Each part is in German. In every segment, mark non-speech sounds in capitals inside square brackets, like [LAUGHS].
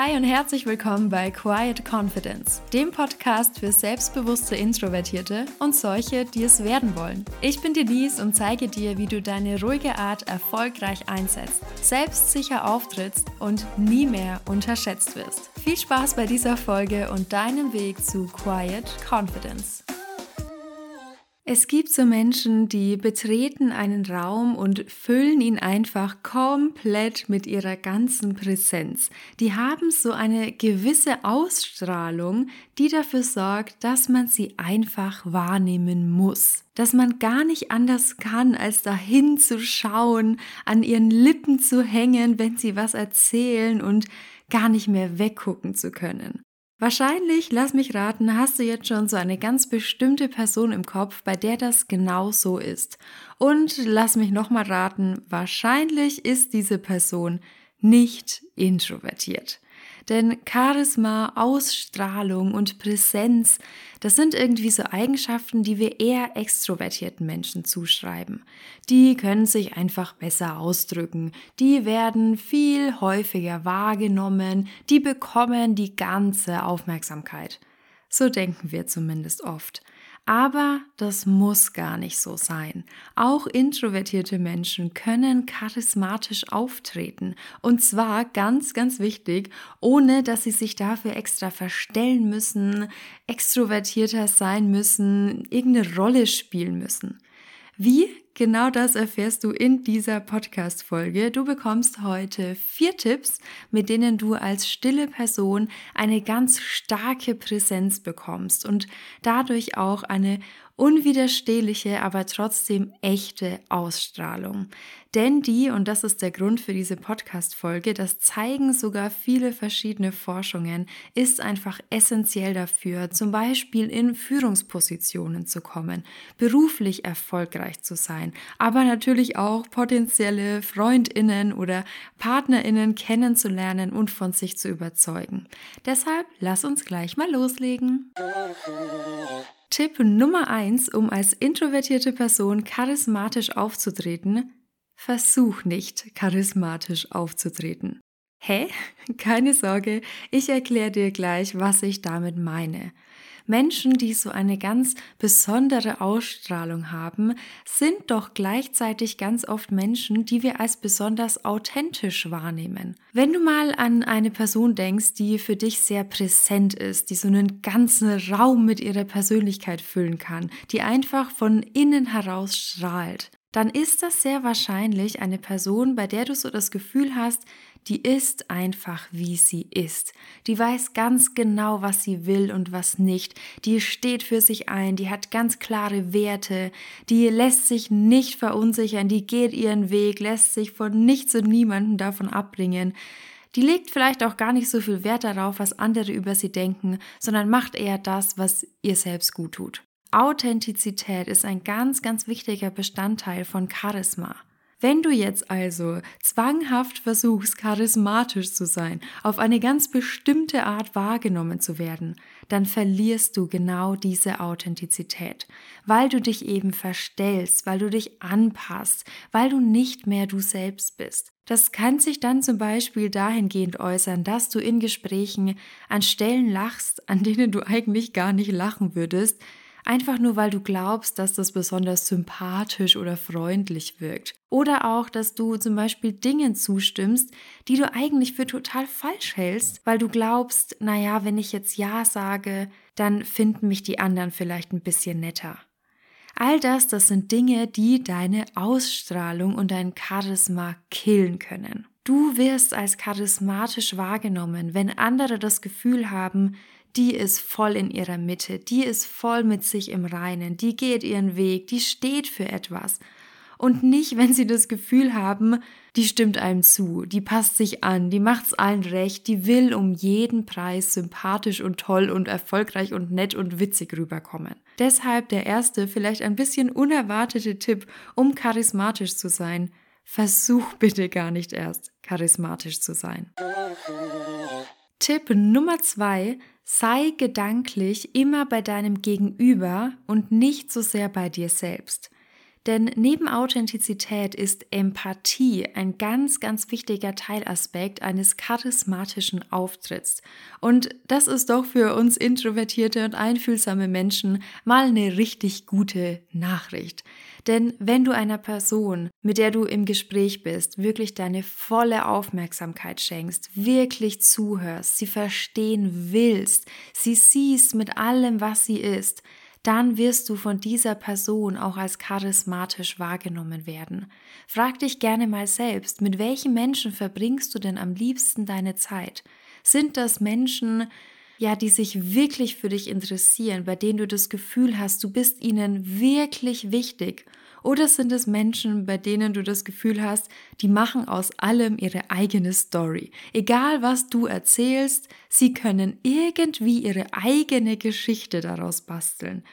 Hi und herzlich willkommen bei Quiet Confidence, dem Podcast für selbstbewusste Introvertierte und solche, die es werden wollen. Ich bin Denise und zeige dir, wie du deine ruhige Art erfolgreich einsetzt, selbstsicher auftrittst und nie mehr unterschätzt wirst. Viel Spaß bei dieser Folge und deinem Weg zu Quiet Confidence. Es gibt so Menschen, die betreten einen Raum und füllen ihn einfach komplett mit ihrer ganzen Präsenz. Die haben so eine gewisse Ausstrahlung, die dafür sorgt, dass man sie einfach wahrnehmen muss. Dass man gar nicht anders kann, als dahin zu schauen, an ihren Lippen zu hängen, wenn sie was erzählen und gar nicht mehr weggucken zu können. Wahrscheinlich, lass mich raten, hast du jetzt schon so eine ganz bestimmte Person im Kopf, bei der das genau so ist. Und lass mich nochmal raten, wahrscheinlich ist diese Person nicht introvertiert. Denn Charisma, Ausstrahlung und Präsenz, das sind irgendwie so Eigenschaften, die wir eher extrovertierten Menschen zuschreiben. Die können sich einfach besser ausdrücken, die werden viel häufiger wahrgenommen, die bekommen die ganze Aufmerksamkeit. So denken wir zumindest oft. Aber das muss gar nicht so sein. Auch introvertierte Menschen können charismatisch auftreten. Und zwar ganz, ganz wichtig, ohne dass sie sich dafür extra verstellen müssen, extrovertierter sein müssen, irgendeine Rolle spielen müssen. Wie? Genau das erfährst du in dieser Podcast-Folge. Du bekommst heute vier Tipps, mit denen du als stille Person eine ganz starke Präsenz bekommst und dadurch auch eine unwiderstehliche, aber trotzdem echte Ausstrahlung. Denn die, und das ist der Grund für diese Podcast-Folge, das zeigen sogar viele verschiedene Forschungen, ist einfach essentiell dafür, zum Beispiel in Führungspositionen zu kommen, beruflich erfolgreich zu sein, aber natürlich auch potenzielle Freundinnen oder Partnerinnen kennenzulernen und von sich zu überzeugen. Deshalb lass uns gleich mal loslegen. [LAUGHS] Tipp Nummer eins, um als introvertierte Person charismatisch aufzutreten, versuch nicht charismatisch aufzutreten. Hä? [LAUGHS] Keine Sorge, ich erkläre dir gleich, was ich damit meine. Menschen, die so eine ganz besondere Ausstrahlung haben, sind doch gleichzeitig ganz oft Menschen, die wir als besonders authentisch wahrnehmen. Wenn du mal an eine Person denkst, die für dich sehr präsent ist, die so einen ganzen Raum mit ihrer Persönlichkeit füllen kann, die einfach von innen heraus strahlt, dann ist das sehr wahrscheinlich eine Person, bei der du so das Gefühl hast, die ist einfach, wie sie ist. Die weiß ganz genau, was sie will und was nicht. Die steht für sich ein, die hat ganz klare Werte, die lässt sich nicht verunsichern, die geht ihren Weg, lässt sich von nichts und niemanden davon abbringen. Die legt vielleicht auch gar nicht so viel Wert darauf, was andere über sie denken, sondern macht eher das, was ihr selbst gut tut. Authentizität ist ein ganz, ganz wichtiger Bestandteil von Charisma. Wenn du jetzt also zwanghaft versuchst, charismatisch zu sein, auf eine ganz bestimmte Art wahrgenommen zu werden, dann verlierst du genau diese Authentizität, weil du dich eben verstellst, weil du dich anpasst, weil du nicht mehr du selbst bist. Das kann sich dann zum Beispiel dahingehend äußern, dass du in Gesprächen an Stellen lachst, an denen du eigentlich gar nicht lachen würdest, einfach nur weil du glaubst, dass das besonders sympathisch oder freundlich wirkt. Oder auch, dass du zum Beispiel Dingen zustimmst, die du eigentlich für total falsch hältst, weil du glaubst, naja, wenn ich jetzt Ja sage, dann finden mich die anderen vielleicht ein bisschen netter. All das, das sind Dinge, die deine Ausstrahlung und dein Charisma killen können. Du wirst als charismatisch wahrgenommen, wenn andere das Gefühl haben, die ist voll in ihrer Mitte, die ist voll mit sich im Reinen, die geht ihren Weg, die steht für etwas. Und nicht, wenn sie das Gefühl haben, die stimmt einem zu, die passt sich an, die macht's allen recht, die will um jeden Preis sympathisch und toll und erfolgreich und nett und witzig rüberkommen. Deshalb der erste, vielleicht ein bisschen unerwartete Tipp, um charismatisch zu sein. Versuch bitte gar nicht erst, charismatisch zu sein. [LAUGHS] Tipp Nummer zwei, sei gedanklich immer bei deinem Gegenüber und nicht so sehr bei dir selbst. Denn neben Authentizität ist Empathie ein ganz, ganz wichtiger Teilaspekt eines charismatischen Auftritts. Und das ist doch für uns introvertierte und einfühlsame Menschen mal eine richtig gute Nachricht. Denn wenn du einer Person, mit der du im Gespräch bist, wirklich deine volle Aufmerksamkeit schenkst, wirklich zuhörst, sie verstehen willst, sie siehst mit allem, was sie ist, dann wirst du von dieser Person auch als charismatisch wahrgenommen werden. Frag dich gerne mal selbst, mit welchen Menschen verbringst du denn am liebsten deine Zeit? Sind das Menschen, ja, die sich wirklich für dich interessieren, bei denen du das Gefühl hast, du bist ihnen wirklich wichtig? Oder sind es Menschen, bei denen du das Gefühl hast, die machen aus allem ihre eigene Story? Egal was du erzählst, sie können irgendwie ihre eigene Geschichte daraus basteln,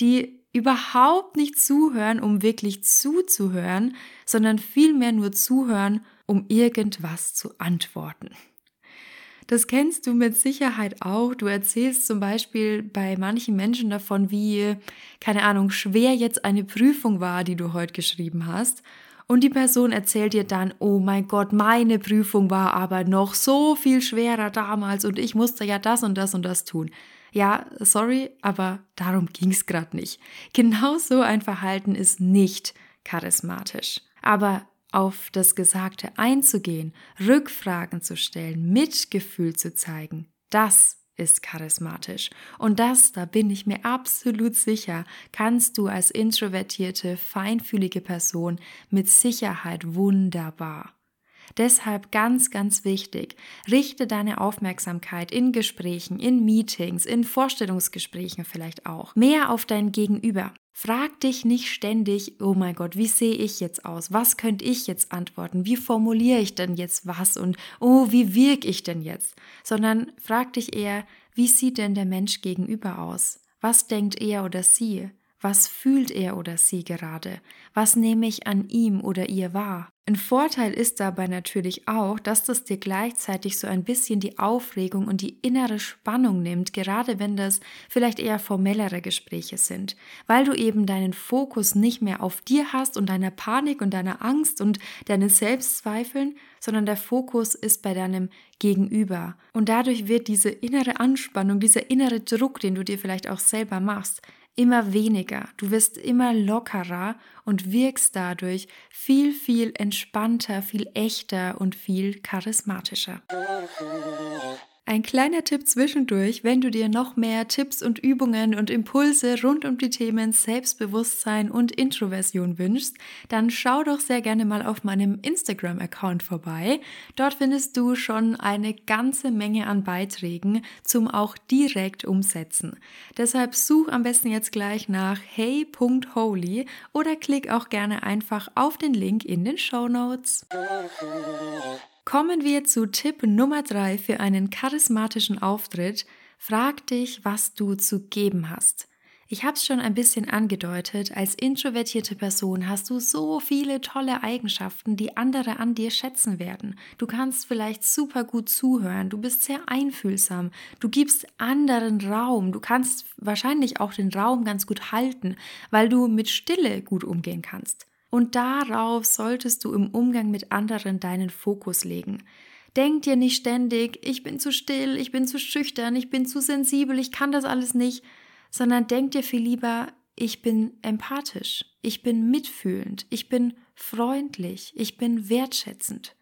die überhaupt nicht zuhören, um wirklich zuzuhören, sondern vielmehr nur zuhören, um irgendwas zu antworten. Das kennst du mit Sicherheit auch. Du erzählst zum Beispiel bei manchen Menschen davon, wie, keine Ahnung, schwer jetzt eine Prüfung war, die du heute geschrieben hast. Und die Person erzählt dir dann, oh mein Gott, meine Prüfung war aber noch so viel schwerer damals und ich musste ja das und das und das tun. Ja, sorry, aber darum ging's gerade nicht. Genau so ein Verhalten ist nicht charismatisch. Aber auf das Gesagte einzugehen, Rückfragen zu stellen, Mitgefühl zu zeigen, das ist charismatisch. Und das, da bin ich mir absolut sicher, kannst du als introvertierte, feinfühlige Person mit Sicherheit wunderbar. Deshalb ganz, ganz wichtig, richte deine Aufmerksamkeit in Gesprächen, in Meetings, in Vorstellungsgesprächen vielleicht auch, mehr auf dein Gegenüber. Frag dich nicht ständig, oh mein Gott, wie sehe ich jetzt aus? Was könnte ich jetzt antworten? Wie formuliere ich denn jetzt was? Und oh, wie wirke ich denn jetzt? Sondern frag dich eher, wie sieht denn der Mensch gegenüber aus? Was denkt er oder sie? Was fühlt er oder sie gerade? Was nehme ich an ihm oder ihr wahr? Ein Vorteil ist dabei natürlich auch, dass das dir gleichzeitig so ein bisschen die Aufregung und die innere Spannung nimmt, gerade wenn das vielleicht eher formellere Gespräche sind, weil du eben deinen Fokus nicht mehr auf dir hast und deiner Panik und deiner Angst und deinen Selbstzweifeln, sondern der Fokus ist bei deinem Gegenüber. Und dadurch wird diese innere Anspannung, dieser innere Druck, den du dir vielleicht auch selber machst, immer weniger, du wirst immer lockerer und wirkst dadurch viel, viel entspannter, viel echter und viel charismatischer. Ein kleiner Tipp zwischendurch, wenn du dir noch mehr Tipps und Übungen und Impulse rund um die Themen Selbstbewusstsein und Introversion wünschst, dann schau doch sehr gerne mal auf meinem Instagram-Account vorbei. Dort findest du schon eine ganze Menge an Beiträgen zum auch direkt umsetzen. Deshalb such am besten jetzt gleich nach hey.holy oder klick auch gerne einfach auf den Link in den Show Notes. [LAUGHS] Kommen wir zu Tipp Nummer drei für einen charismatischen Auftritt. Frag dich, was du zu geben hast. Ich habe es schon ein bisschen angedeutet, als introvertierte Person hast du so viele tolle Eigenschaften, die andere an dir schätzen werden. Du kannst vielleicht super gut zuhören, du bist sehr einfühlsam, du gibst anderen Raum, du kannst wahrscheinlich auch den Raum ganz gut halten, weil du mit Stille gut umgehen kannst. Und darauf solltest du im Umgang mit anderen deinen Fokus legen. Denk dir nicht ständig, ich bin zu still, ich bin zu schüchtern, ich bin zu sensibel, ich kann das alles nicht, sondern denk dir viel lieber, ich bin empathisch, ich bin mitfühlend, ich bin freundlich, ich bin wertschätzend.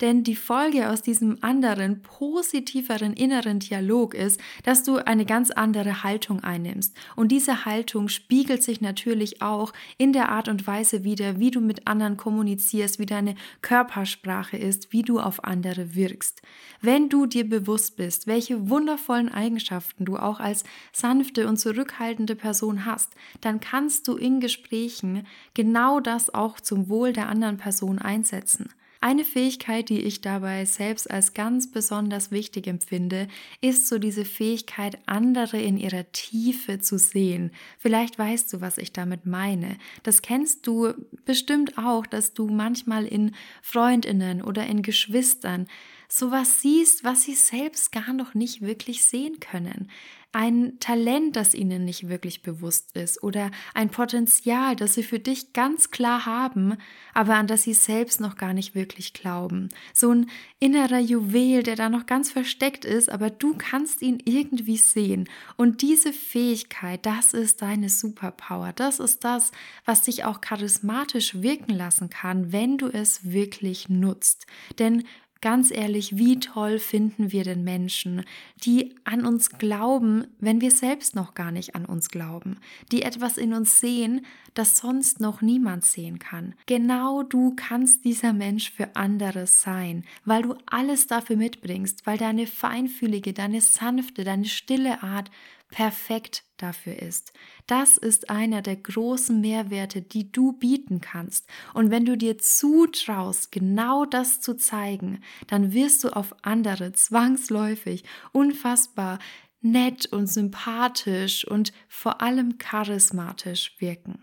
Denn die Folge aus diesem anderen, positiveren inneren Dialog ist, dass du eine ganz andere Haltung einnimmst. Und diese Haltung spiegelt sich natürlich auch in der Art und Weise wieder, wie du mit anderen kommunizierst, wie deine Körpersprache ist, wie du auf andere wirkst. Wenn du dir bewusst bist, welche wundervollen Eigenschaften du auch als sanfte und zurückhaltende Person hast, dann kannst du in Gesprächen genau das auch zum Wohl der anderen Person einsetzen. Eine Fähigkeit, die ich dabei selbst als ganz besonders wichtig empfinde, ist so diese Fähigkeit, andere in ihrer Tiefe zu sehen. Vielleicht weißt du, was ich damit meine. Das kennst du bestimmt auch, dass du manchmal in Freundinnen oder in Geschwistern sowas siehst, was sie selbst gar noch nicht wirklich sehen können ein Talent, das ihnen nicht wirklich bewusst ist oder ein Potenzial, das sie für dich ganz klar haben, aber an das sie selbst noch gar nicht wirklich glauben. So ein innerer Juwel, der da noch ganz versteckt ist, aber du kannst ihn irgendwie sehen. Und diese Fähigkeit, das ist deine Superpower. Das ist das, was dich auch charismatisch wirken lassen kann, wenn du es wirklich nutzt. Denn Ganz ehrlich, wie toll finden wir den Menschen, die an uns glauben, wenn wir selbst noch gar nicht an uns glauben, die etwas in uns sehen, das sonst noch niemand sehen kann. Genau du kannst dieser Mensch für andere sein, weil du alles dafür mitbringst, weil deine feinfühlige, deine sanfte, deine stille Art perfekt dafür ist. Das ist einer der großen Mehrwerte, die du bieten kannst. Und wenn du dir zutraust, genau das zu zeigen, dann wirst du auf andere zwangsläufig unfassbar nett und sympathisch und vor allem charismatisch wirken.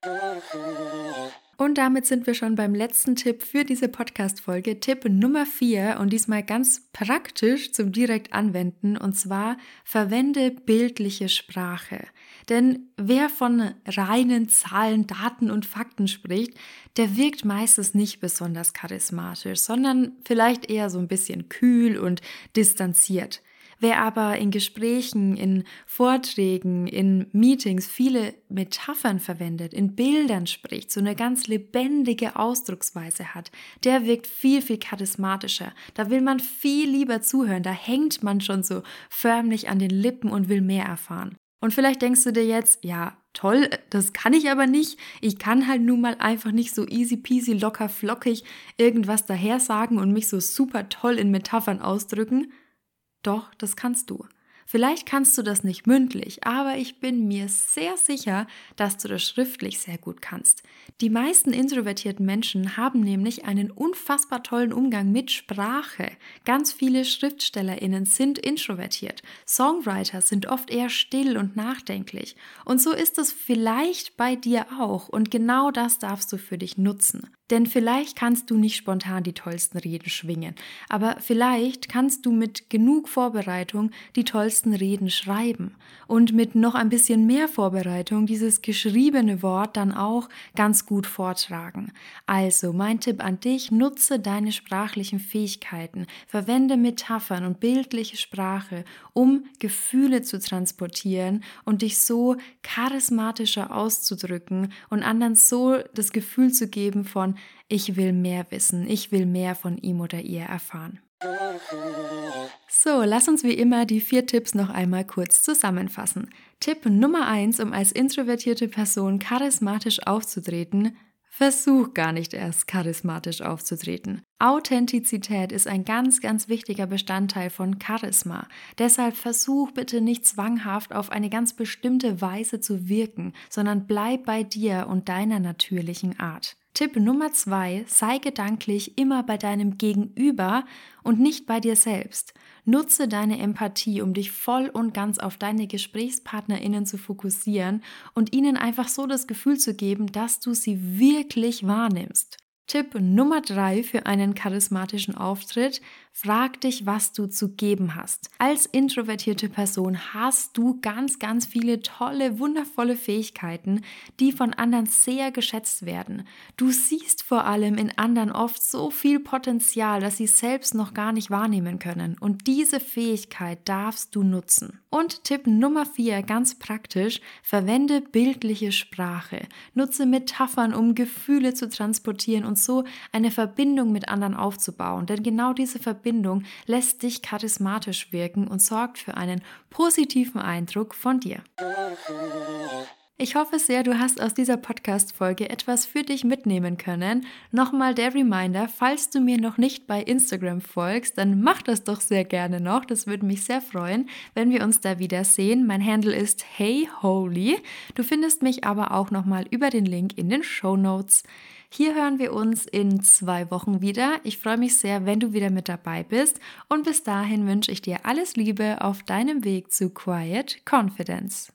Und damit sind wir schon beim letzten Tipp für diese Podcast-Folge. Tipp Nummer 4 und diesmal ganz praktisch zum direkt anwenden und zwar verwende bildliche Sprache. Denn wer von reinen Zahlen, Daten und Fakten spricht, der wirkt meistens nicht besonders charismatisch, sondern vielleicht eher so ein bisschen kühl und distanziert. Wer aber in Gesprächen, in Vorträgen, in Meetings viele Metaphern verwendet, in Bildern spricht, so eine ganz lebendige Ausdrucksweise hat, der wirkt viel, viel charismatischer. Da will man viel lieber zuhören, da hängt man schon so förmlich an den Lippen und will mehr erfahren. Und vielleicht denkst du dir jetzt, ja, toll, das kann ich aber nicht. Ich kann halt nun mal einfach nicht so easy peasy, locker flockig irgendwas daher sagen und mich so super toll in Metaphern ausdrücken. Doch, das kannst du. Vielleicht kannst du das nicht mündlich, aber ich bin mir sehr sicher, dass du das schriftlich sehr gut kannst. Die meisten introvertierten Menschen haben nämlich einen unfassbar tollen Umgang mit Sprache. Ganz viele Schriftstellerinnen sind introvertiert. Songwriter sind oft eher still und nachdenklich. Und so ist es vielleicht bei dir auch. Und genau das darfst du für dich nutzen. Denn vielleicht kannst du nicht spontan die tollsten Reden schwingen, aber vielleicht kannst du mit genug Vorbereitung die tollsten Reden schreiben und mit noch ein bisschen mehr Vorbereitung dieses geschriebene Wort dann auch ganz gut vortragen. Also mein Tipp an dich, nutze deine sprachlichen Fähigkeiten, verwende Metaphern und bildliche Sprache, um Gefühle zu transportieren und dich so charismatischer auszudrücken und anderen so das Gefühl zu geben von ich will mehr wissen, ich will mehr von ihm oder ihr erfahren. So, lass uns wie immer die vier Tipps noch einmal kurz zusammenfassen. Tipp Nummer eins, um als introvertierte Person charismatisch aufzutreten, Versuch gar nicht erst charismatisch aufzutreten. Authentizität ist ein ganz, ganz wichtiger Bestandteil von Charisma. Deshalb versuch bitte nicht zwanghaft auf eine ganz bestimmte Weise zu wirken, sondern bleib bei dir und deiner natürlichen Art. Tipp Nummer zwei, sei gedanklich immer bei deinem Gegenüber und nicht bei dir selbst. Nutze deine Empathie, um dich voll und ganz auf deine GesprächspartnerInnen zu fokussieren und ihnen einfach so das Gefühl zu geben, dass du sie wirklich wahrnimmst. Tipp Nummer drei für einen charismatischen Auftritt. Frag dich, was du zu geben hast. Als introvertierte Person hast du ganz, ganz viele tolle, wundervolle Fähigkeiten, die von anderen sehr geschätzt werden. Du siehst vor allem in anderen oft so viel Potenzial, dass sie selbst noch gar nicht wahrnehmen können. Und diese Fähigkeit darfst du nutzen. Und Tipp Nummer vier, ganz praktisch, verwende bildliche Sprache. Nutze Metaphern, um Gefühle zu transportieren und so eine Verbindung mit anderen aufzubauen. Denn genau diese Verbindung lässt dich charismatisch wirken und sorgt für einen positiven Eindruck von dir. Ich hoffe sehr, du hast aus dieser Podcast-Folge etwas für dich mitnehmen können. Nochmal der Reminder, falls du mir noch nicht bei Instagram folgst, dann mach das doch sehr gerne noch. Das würde mich sehr freuen, wenn wir uns da wiedersehen. Mein Handle ist HeyHoly. Du findest mich aber auch nochmal über den Link in den Show Notes. Hier hören wir uns in zwei Wochen wieder. Ich freue mich sehr, wenn du wieder mit dabei bist. Und bis dahin wünsche ich dir alles Liebe auf deinem Weg zu Quiet Confidence.